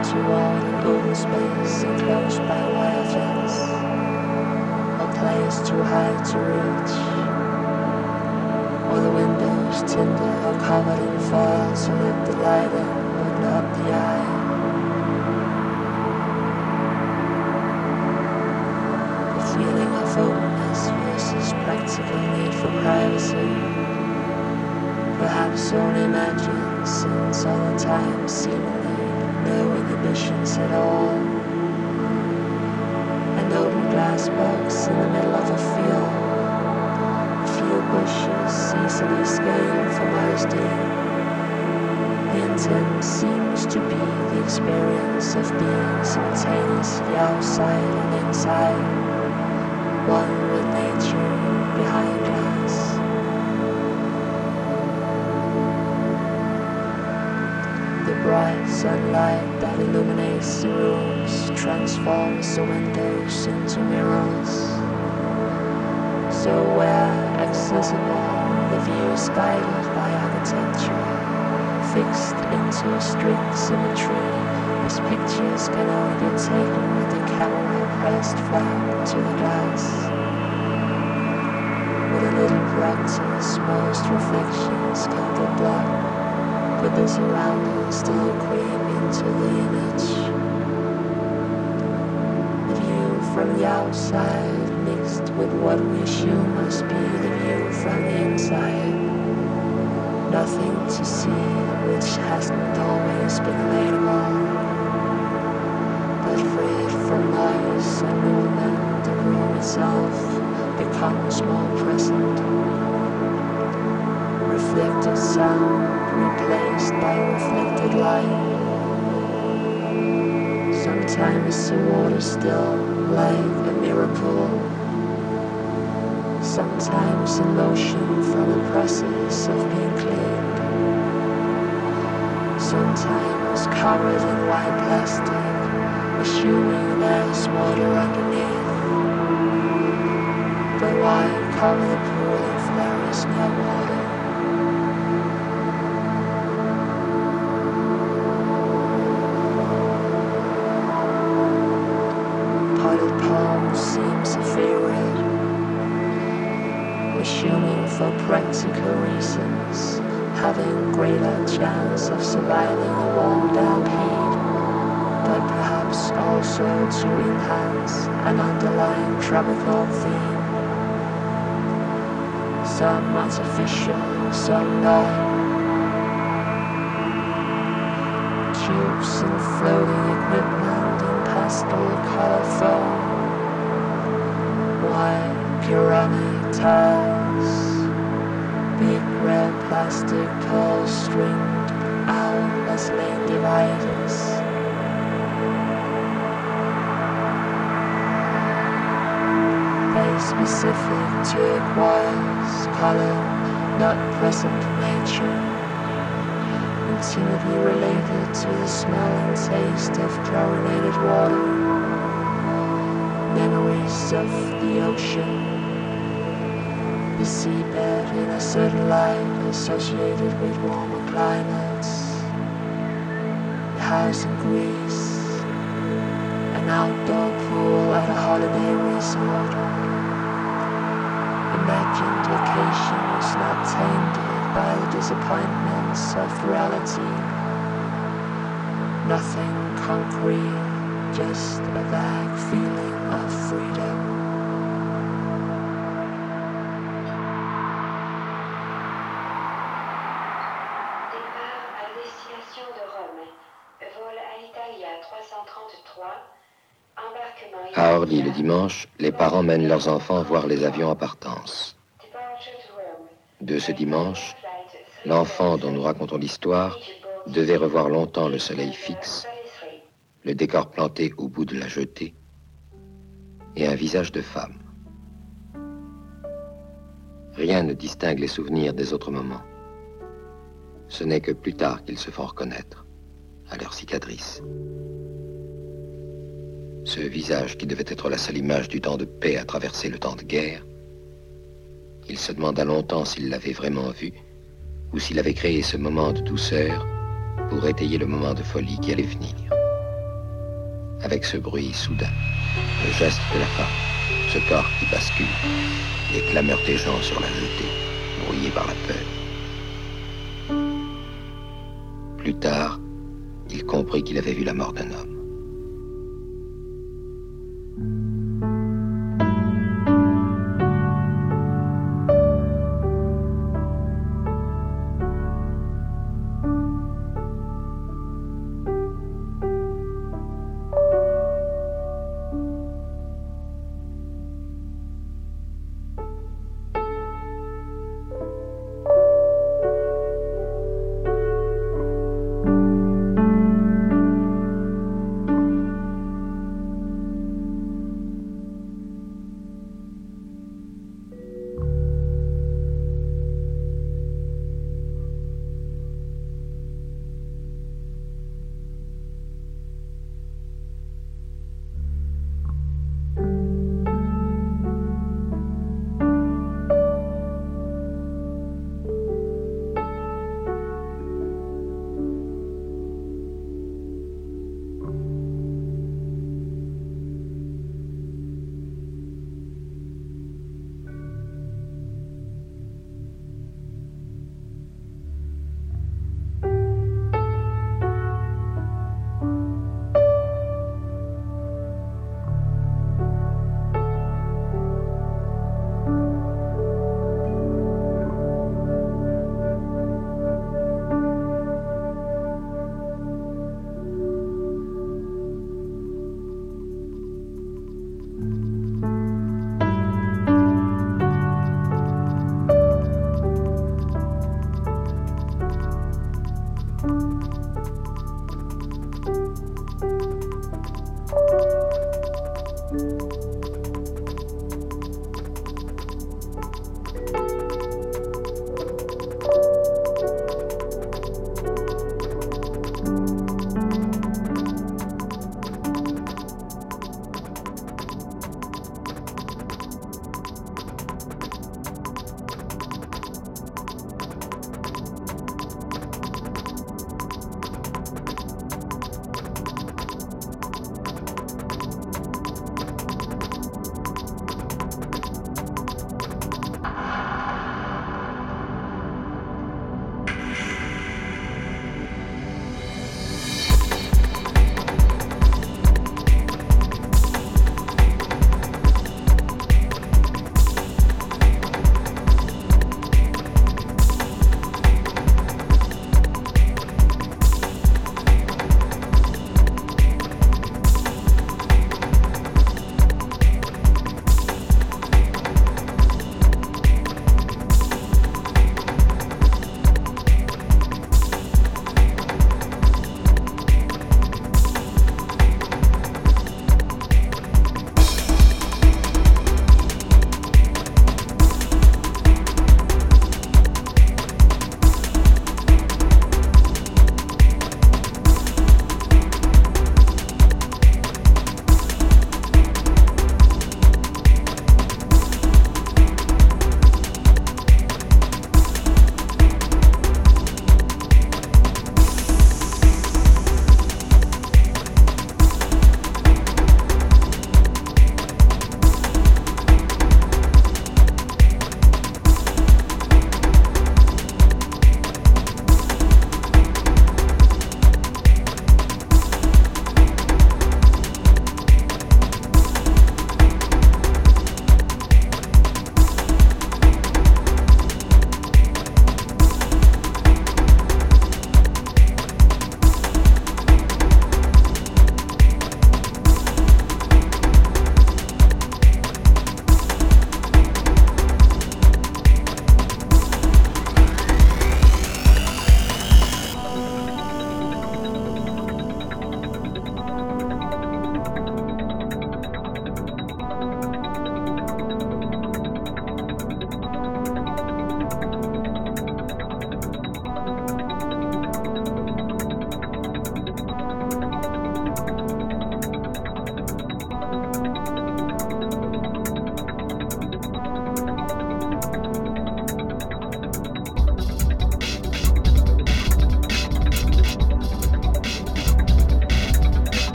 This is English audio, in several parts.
out toward an open space enclosed by wire fence, a place too high to reach. Or the windows tinted or covered in foil to let the light in, but not the eye. The feeling of openness versus practical need for privacy. Perhaps only imagined since all the time seemingly no inhibitions at all. An open glass box in the middle of a field A few bushes easily scaled for modesty. The intent seems to be the experience of being simultaneously outside and inside, one sunlight that illuminates the rooms transforms the windows into mirrors. So where accessible, the view is guided by architecture, fixed into a strict symmetry, as pictures can only be taken with the camera pressed flat to the glass. With a little practice, most reflections can get blocked, but the surroundings still creep into the image. The view from the outside mixed with what we assume must be the view from the inside. Nothing to see which hasn't always been available. But freed from noise and movement, the room itself becomes more present. Reflected sound replaced by reflected light. Sometimes the water still like a miracle. Sometimes in motion from the process of being cleaned. Sometimes covered in white plastic, assuming there's water underneath. But why cover the pool if there is no water? Reasons, having greater chance of surviving a warm damp heat, but perhaps also to enhance an underlying tropical theme. Some artificial, some not. Tubes and floating equipment in pastel color foam. White big pearl stringed owlless lane dividers. Very specific turquoise color, not present nature. Intimately related to the smell and taste of chlorinated water. Memories of the ocean the seabed in a certain light associated with warmer climates. The house in Greece, an outdoor pool at a holiday resort. Imagined vacation was not tainted by the disappointments of reality. Nothing concrete, just a vague feeling of freedom. Le dimanche, les parents mènent leurs enfants voir les avions en partance. De ce dimanche, l'enfant dont nous racontons l'histoire devait revoir longtemps le soleil fixe, le décor planté au bout de la jetée et un visage de femme. Rien ne distingue les souvenirs des autres moments. Ce n'est que plus tard qu'ils se font reconnaître, à leur cicatrice. Ce visage qui devait être la seule image du temps de paix a traversé le temps de guerre. Il se demanda longtemps s'il l'avait vraiment vu ou s'il avait créé ce moment de douceur pour étayer le moment de folie qui allait venir. Avec ce bruit soudain, le geste de la femme, ce corps qui bascule, les clameurs des gens sur la jetée, brouillés par la peur. Plus tard, il comprit qu'il avait vu la mort d'un homme.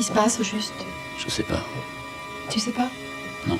Qui se passe au juste Je sais pas. Tu sais pas? Non.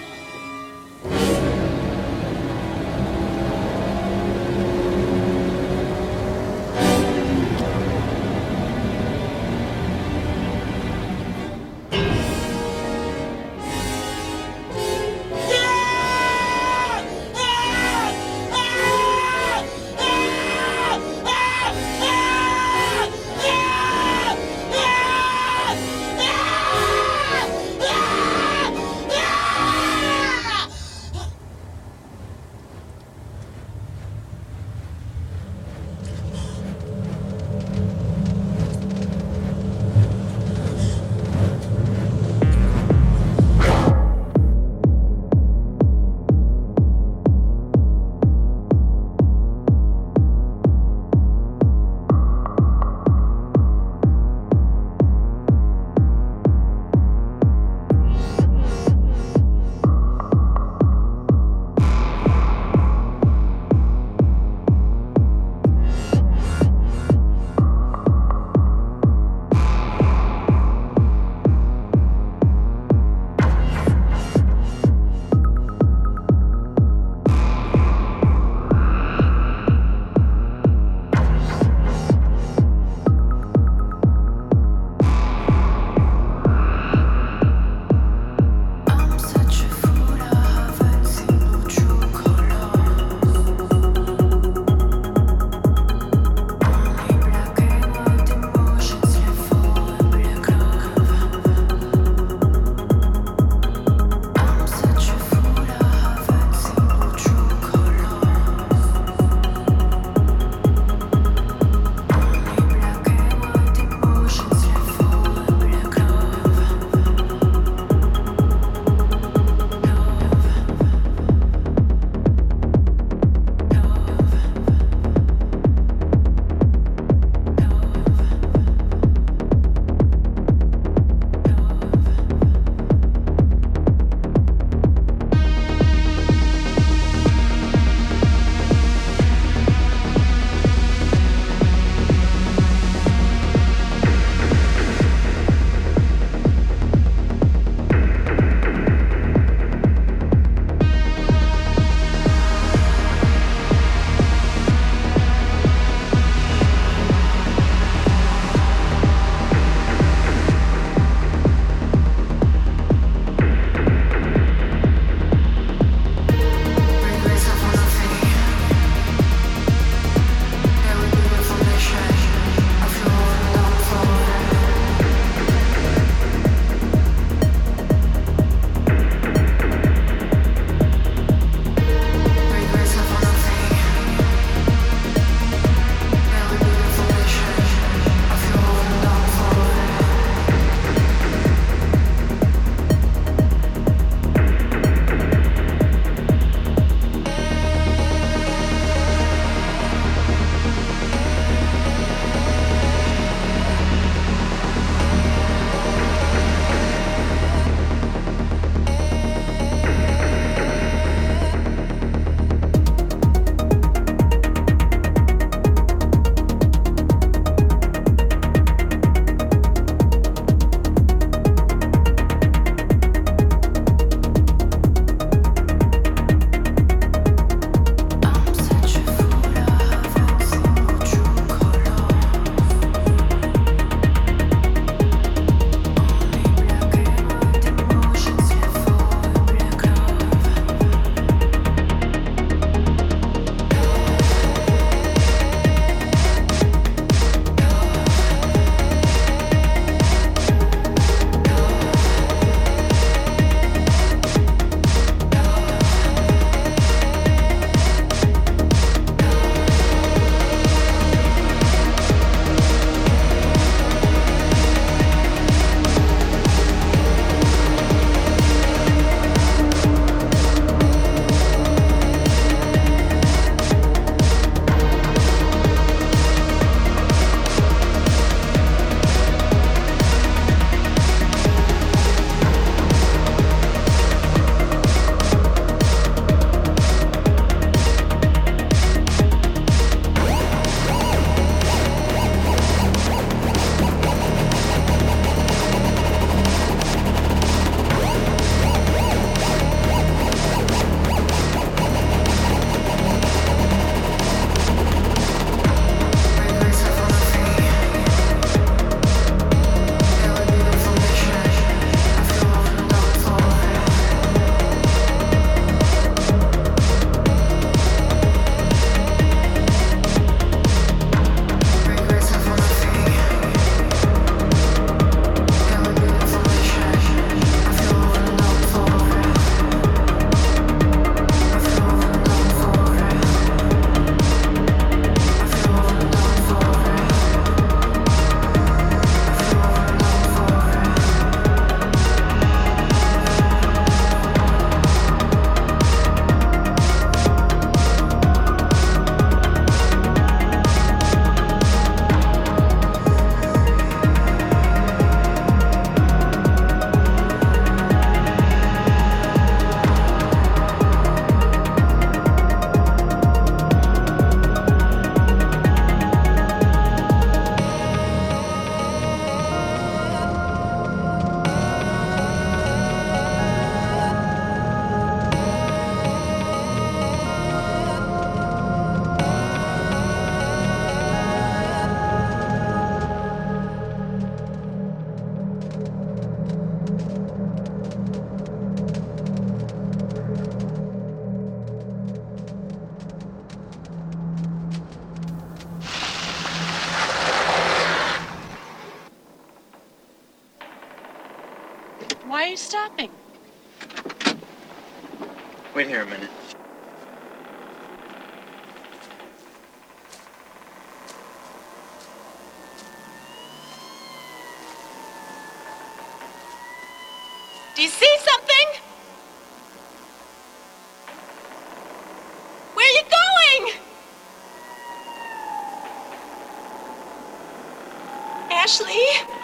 Ashley?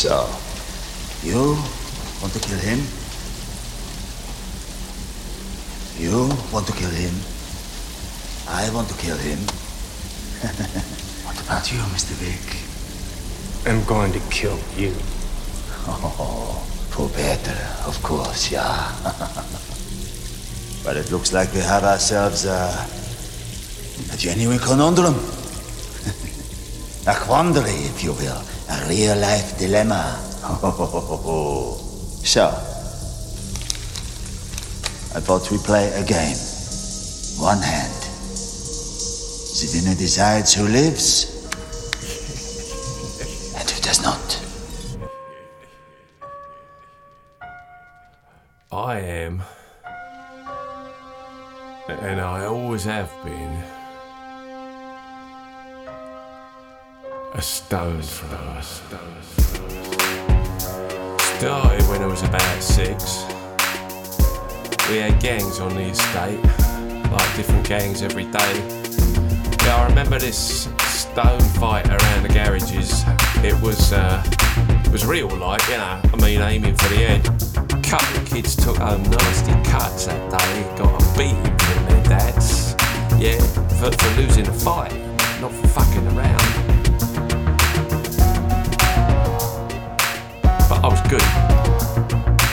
So, you want to kill him? You want to kill him? I want to kill him. what about you, Mr. Wick? I'm going to kill you. Oh, for better, of course, yeah. but it looks like we have ourselves a, a genuine conundrum. a quandary, if you will. A real life dilemma. so, I thought we play a game. One hand. The winner decides who lives this stone fight around the garages. It was, uh, it was real, like you know. I mean, aiming for the head. Couple of kids took home nasty cuts that day. Got a beating from their dads. Yeah, for, for losing the fight, not for fucking around. But I was good.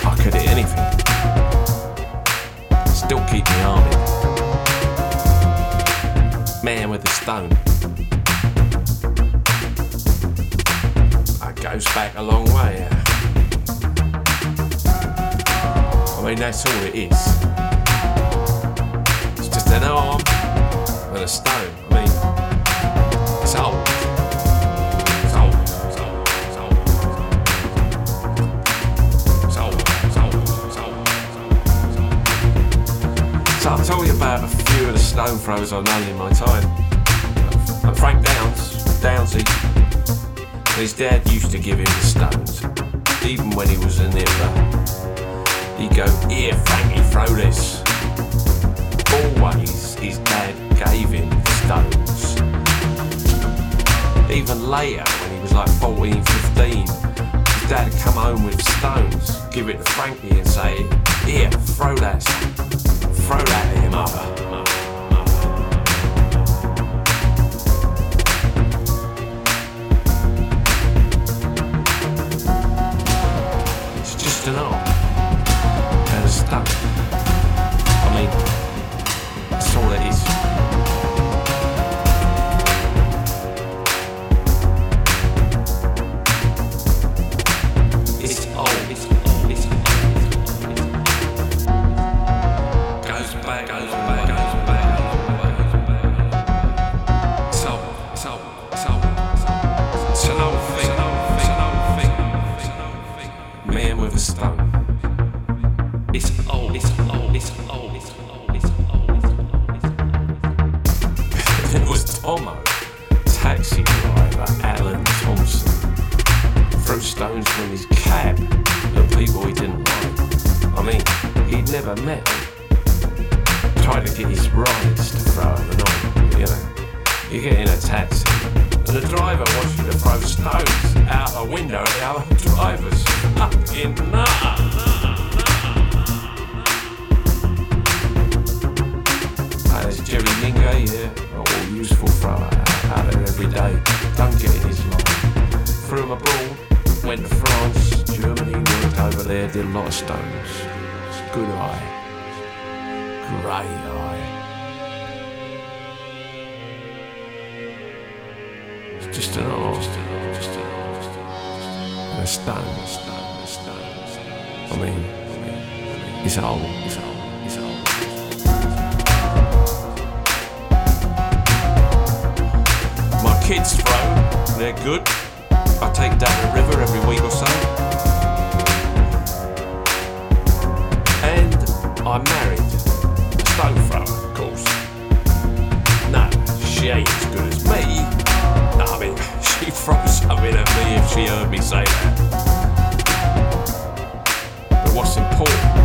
I could hit anything. Still keep me army. Stone. That goes back a long way. I mean, that's all it is. It's just an arm and a stone. I mean, it's old. So I'll tell you about a few of the stone throwers I've known in my time. Frank Downs, Downsy, his dad used to give him the stones, even when he was a nipper. He'd go, here Frankie, throw this. Always his dad gave him the stones. Even later, when he was like 14, 15, his dad would come home with stones, give it to Frankie and say, here, throw that throw that at him up. I mean, it's all, it's all, it's. My kids throw, they're good. I take down the river every week or so. And I'm married. A stone thrower, of course. No, she ain't throw something at me if she heard me say that. But what's important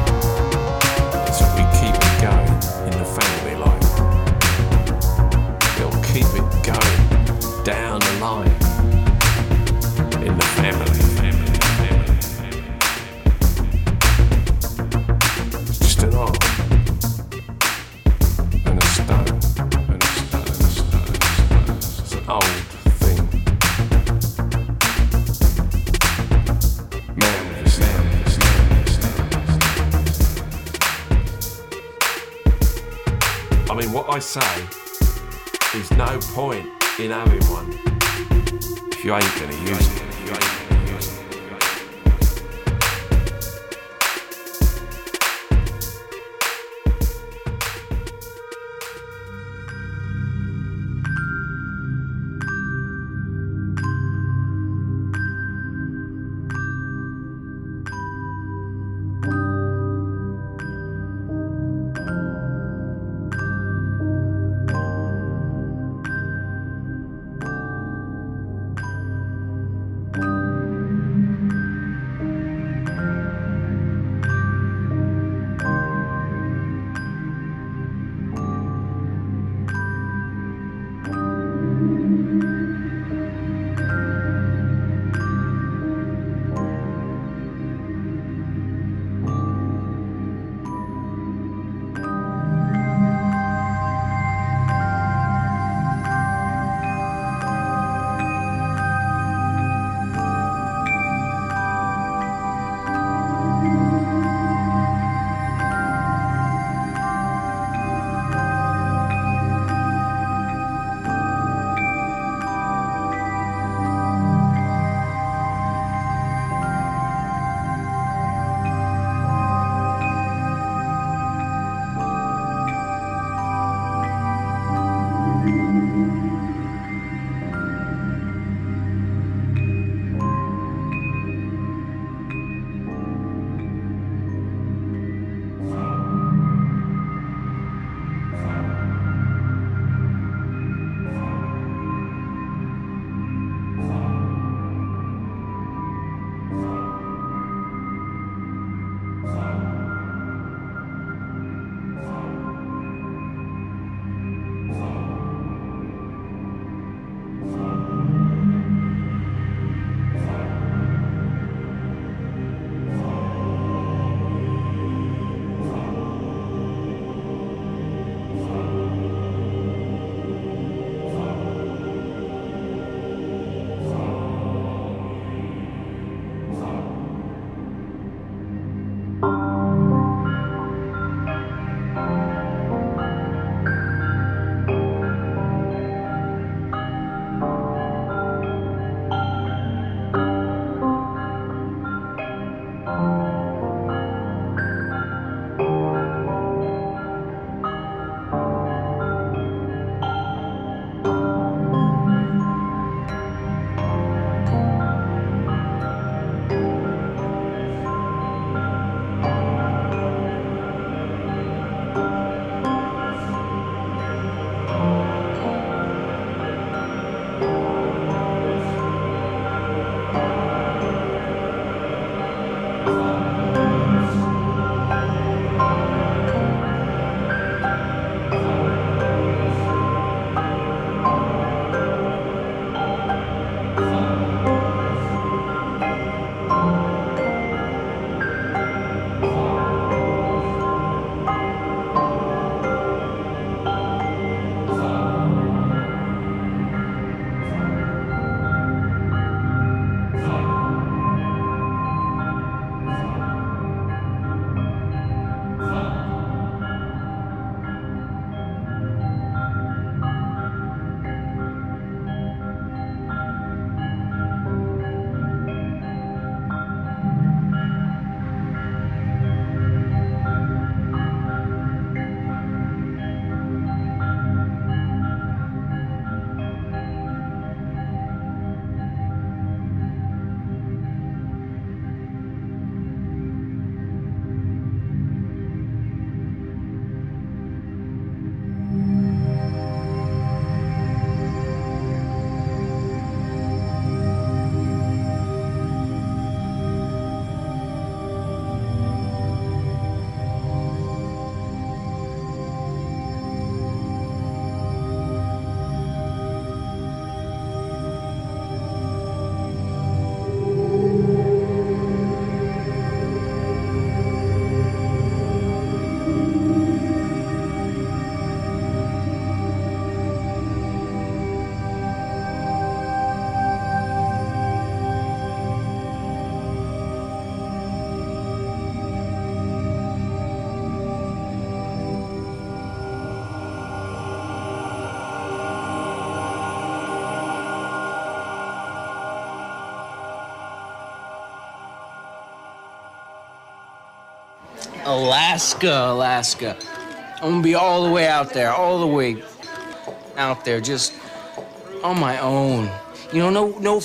say, there's no point in having one if you ain't gonna use it. Alaska, Alaska. I'm gonna be all the way out there, all the way out there, just on my own. You know, no, no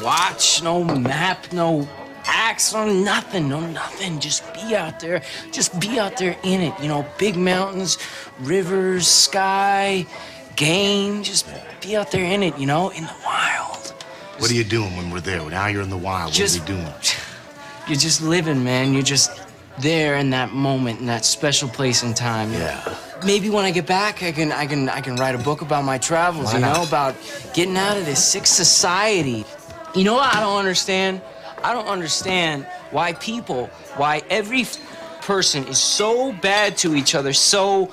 watch, no map, no axe, no nothing, no nothing. Just be out there, just be out there in it. You know, big mountains, rivers, sky, game. Just be out there in it. You know, in the wild. What are you doing when we're there? Now you're in the wild. Just- what are you doing? You're just living, man. You're just there in that moment, in that special place and time. Yeah. Maybe when I get back, I can, I can, I can write a book about my travels. Why you know, not? about getting out of this sick society. You know what I don't understand? I don't understand why people, why every person is so bad to each other so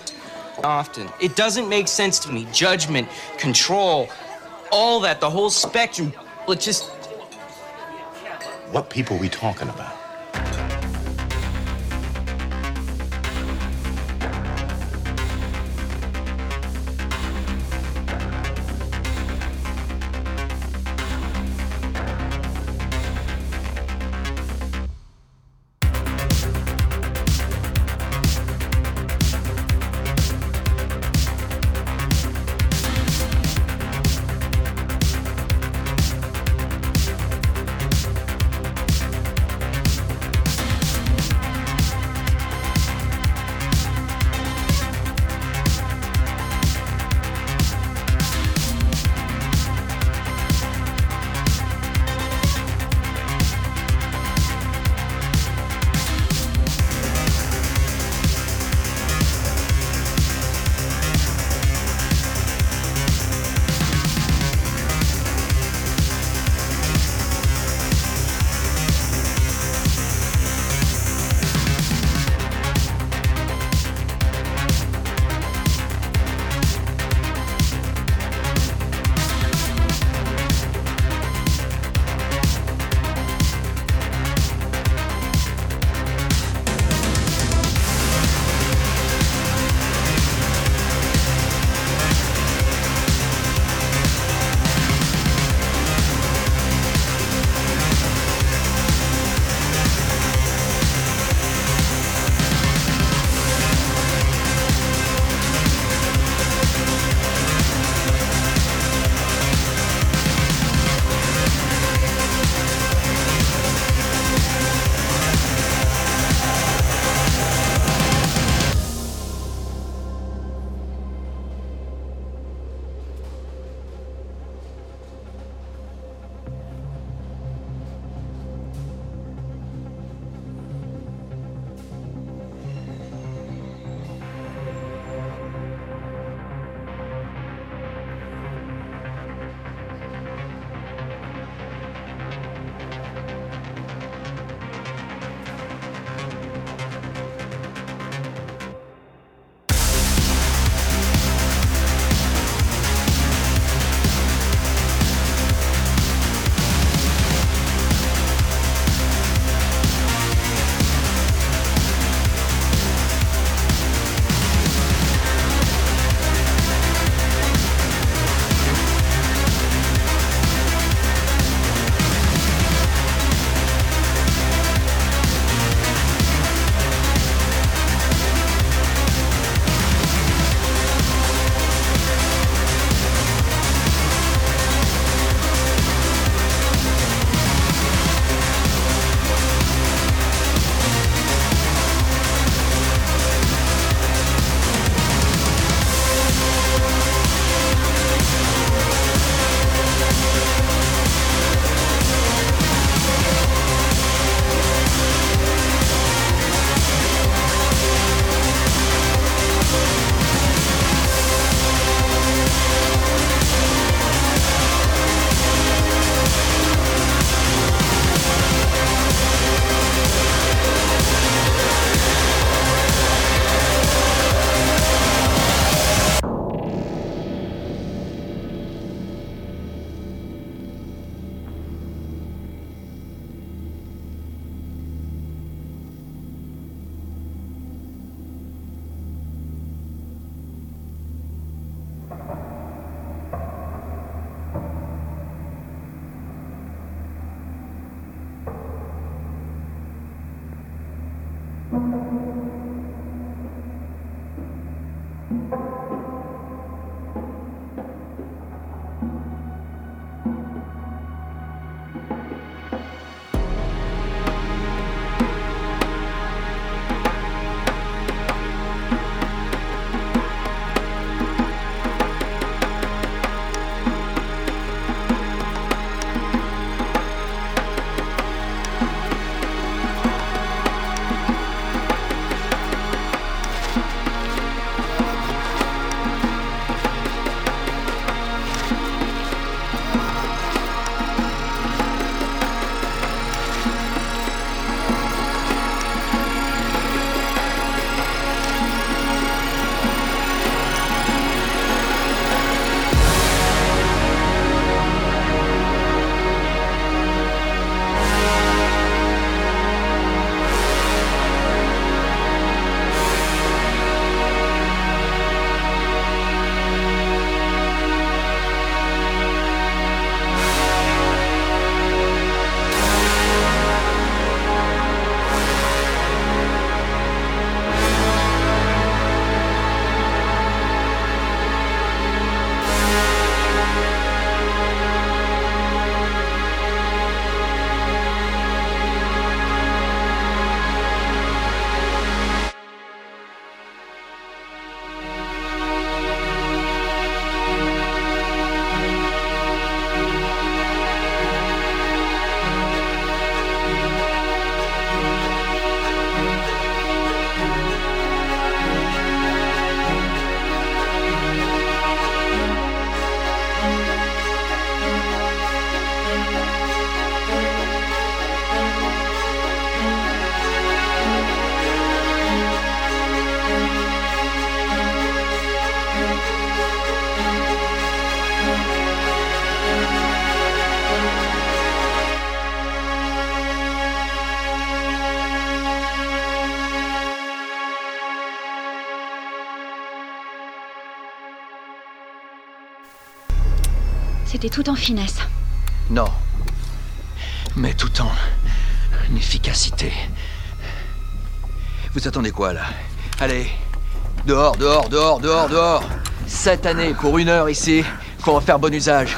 often. It doesn't make sense to me. Judgment, control, all that, the whole spectrum. It just What people we talking about? Tout en finesse. Non. Mais tout en efficacité. Vous attendez quoi là? Allez, dehors, dehors, dehors, dehors, dehors. Cette année, pour une heure ici, qu'on va faire bon usage.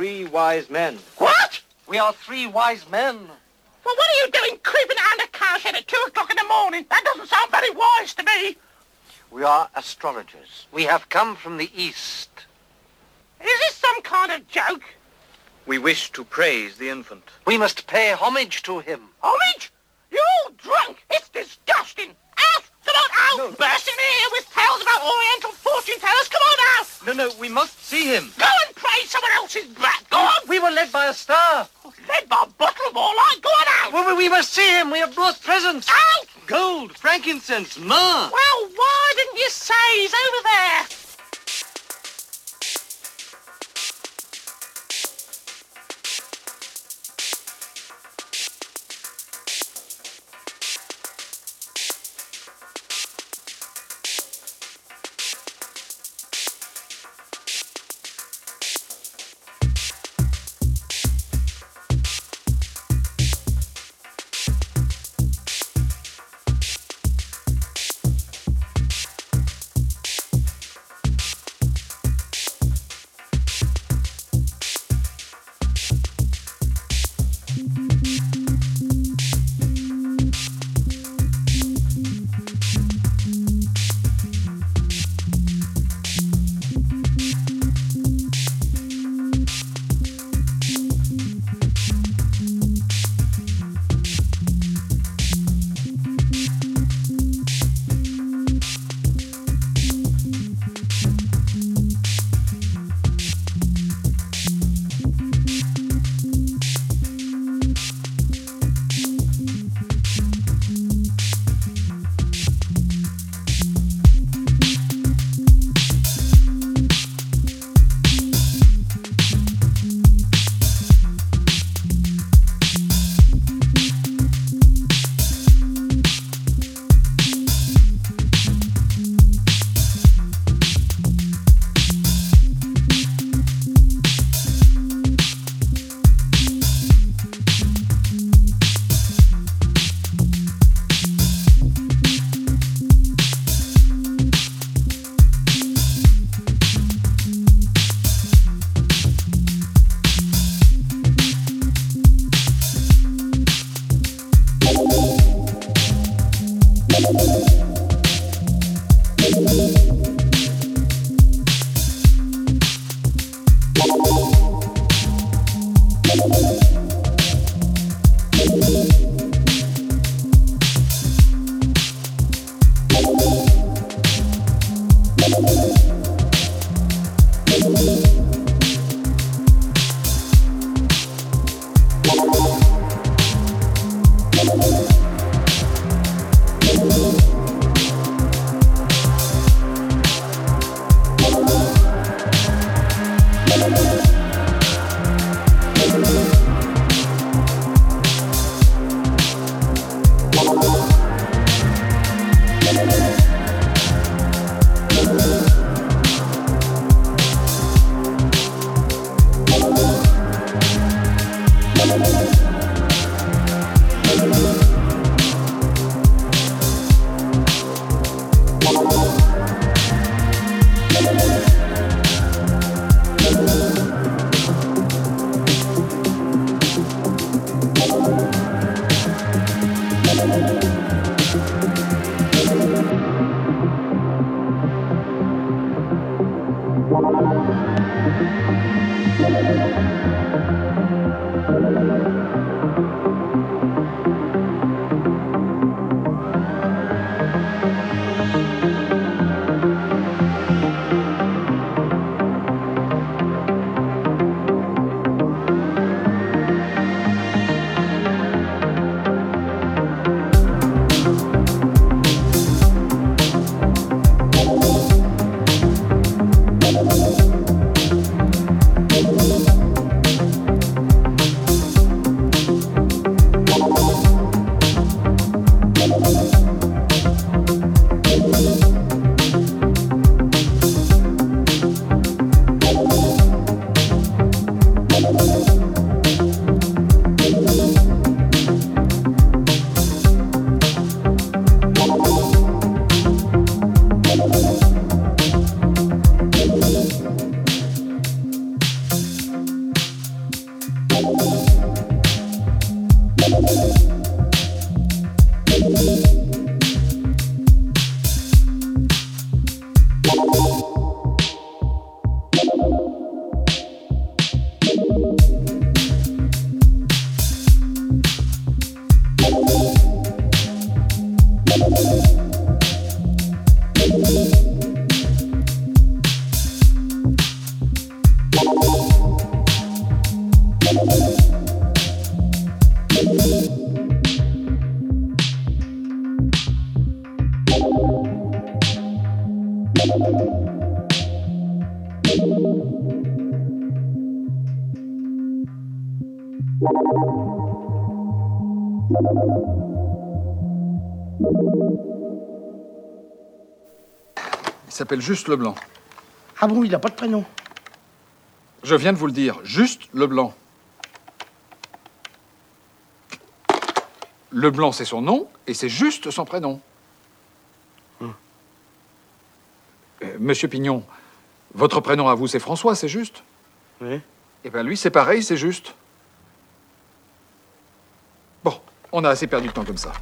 Three wise men. What? We are three wise men. Well, what are you doing creeping around a cowshed at two o'clock in the morning? That doesn't sound very wise to me. We are astrologers. We have come from the east. Is this some kind of joke? We wish to praise the infant. We must pay homage to him. Homage? You're all drunk. It's disgusting. Alf, come on, Alf. No. Bursting in here with tales about Oriental fortune tellers. Come on, Alf. No, no, we must see him. Go and pray someone else's brat. Go on. We were led by a star. Led by a bottle of like. Go on, Alf. Well, we must see him. We have brought presents. Out! Gold, frankincense, myrrh. Well, why didn't you say he's over there? Il s'appelle Juste Leblanc. Ah bon, il n'a pas de prénom. Je viens de vous le dire, Juste Leblanc. Leblanc, c'est son nom, et c'est juste son prénom. Hum. Euh, Monsieur Pignon, votre prénom à vous, c'est François, c'est juste Oui. Eh bien, lui, c'est pareil, c'est juste. Bon, on a assez perdu de temps comme ça.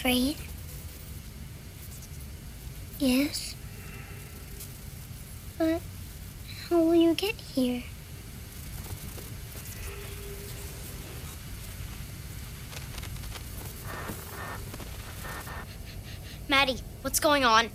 afraid. Yes. But how will you get here? Maddie, what's going on?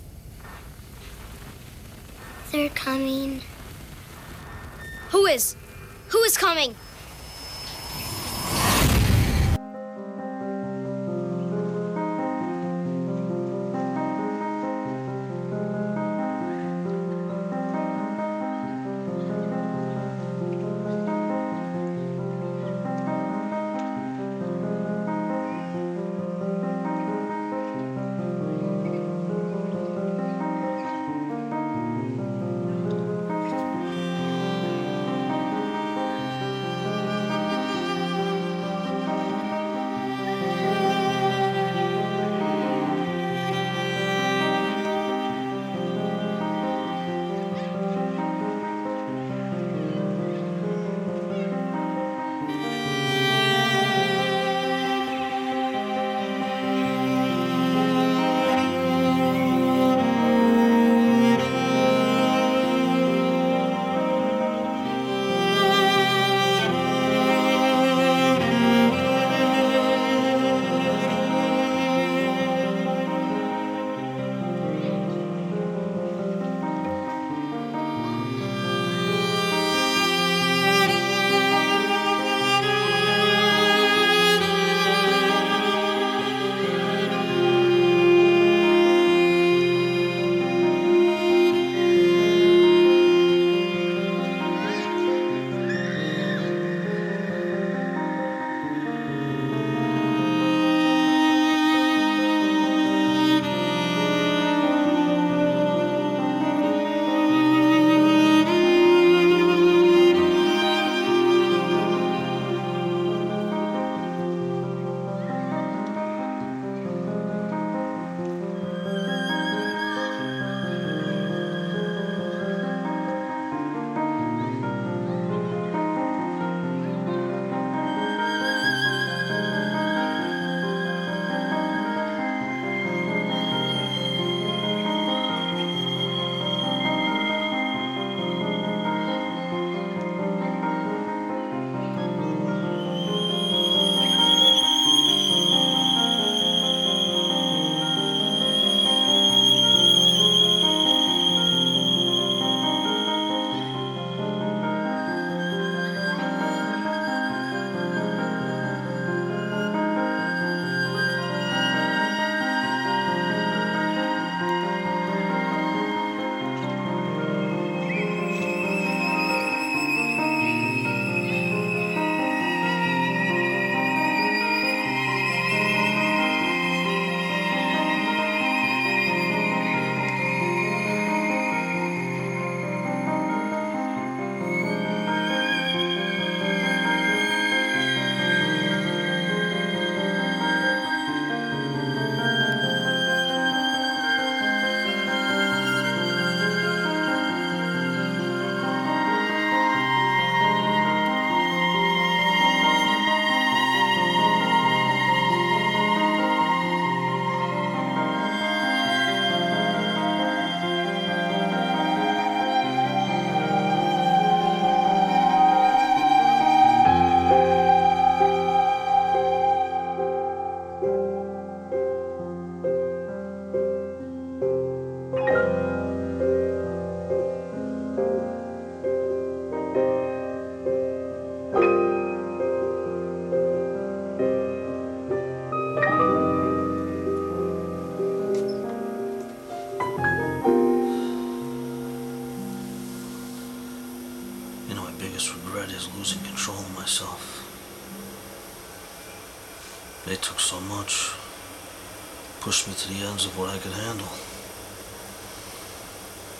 Pushed me to the ends of what I could handle.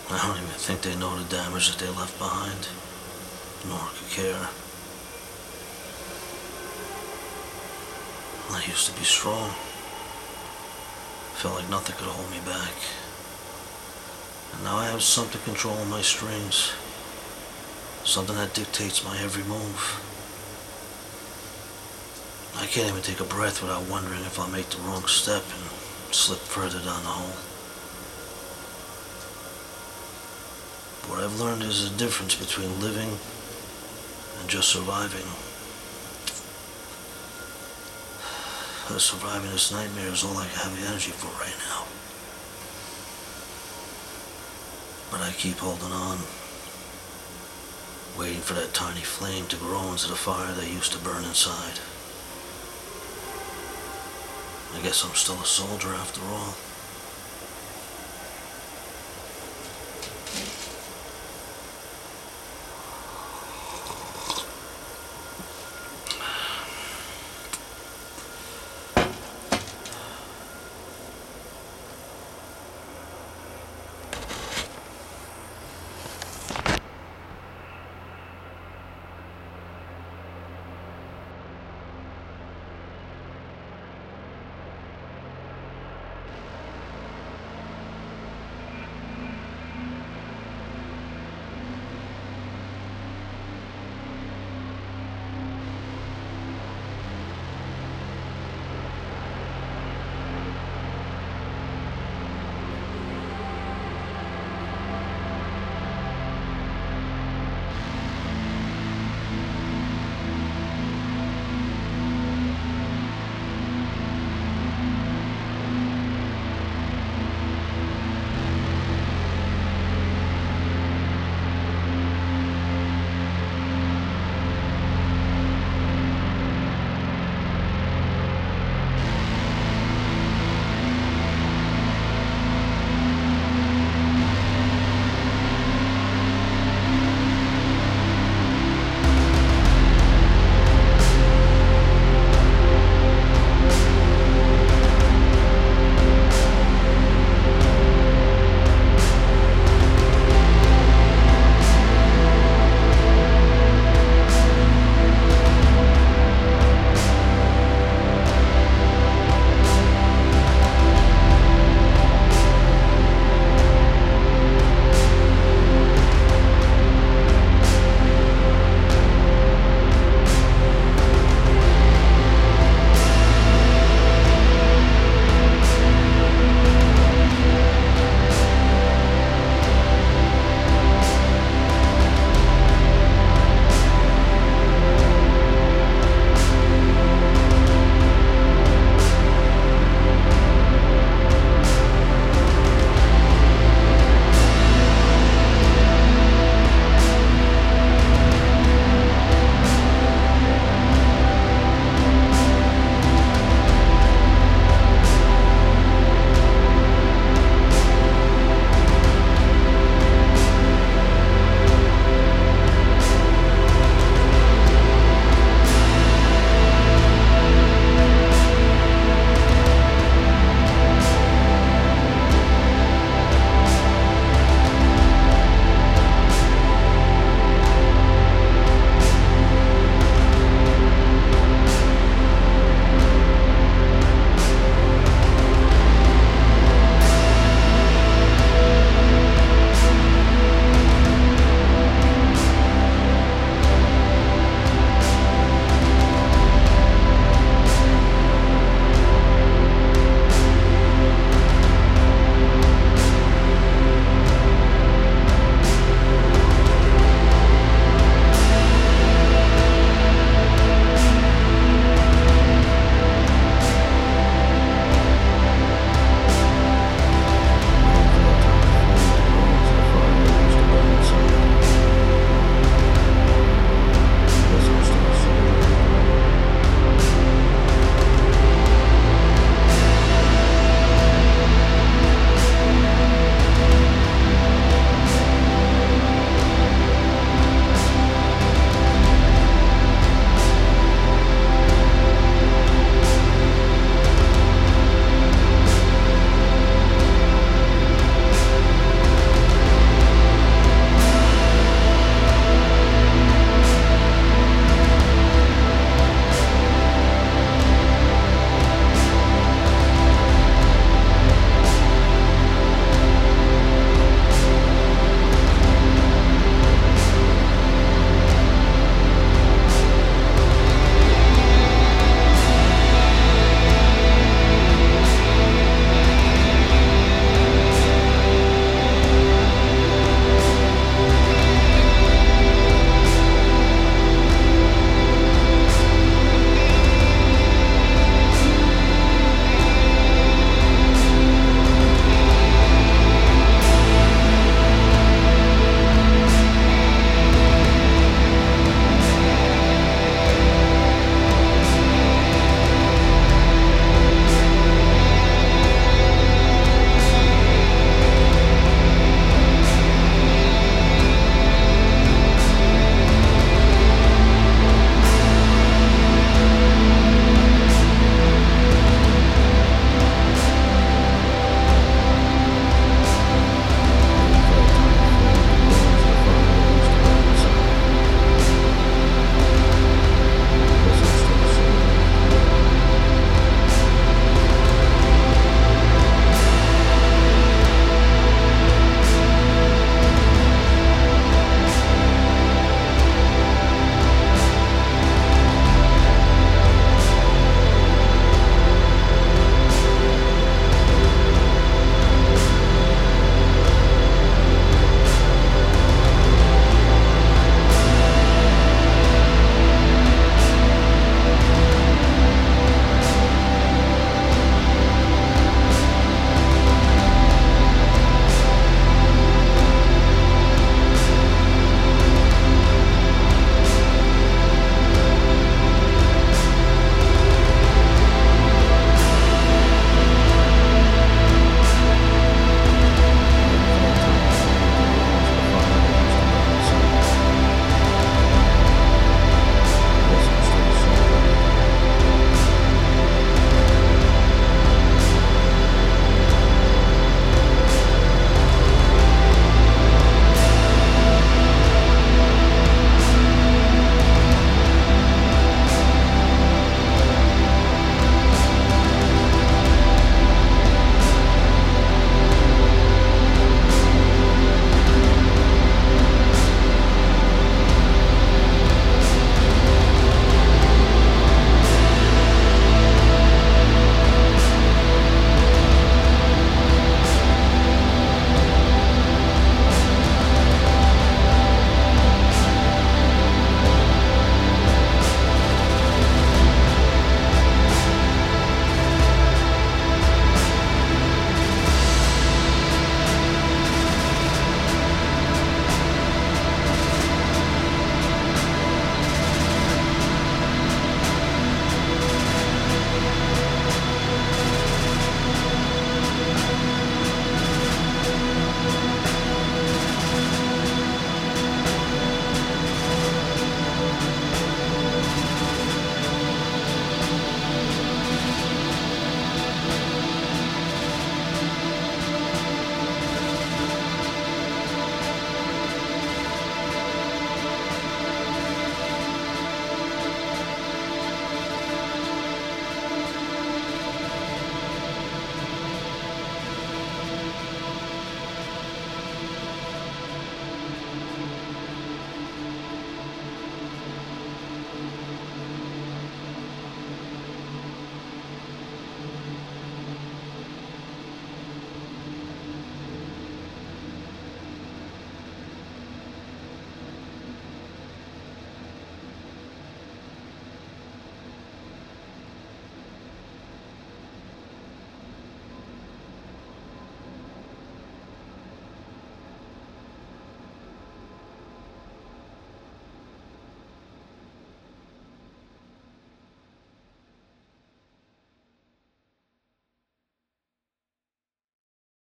I don't even think they know the damage that they left behind, nor could care. I used to be strong. Felt like nothing could hold me back. And now I have something controlling my strings. Something that dictates my every move. I can't even take a breath without wondering if I'll make the wrong step and slip further down the hole. What I've learned is the difference between living and just surviving. Surviving this nightmare is all I have the energy for right now. But I keep holding on, waiting for that tiny flame to grow into the fire that used to burn inside. I guess I'm still a soldier after all.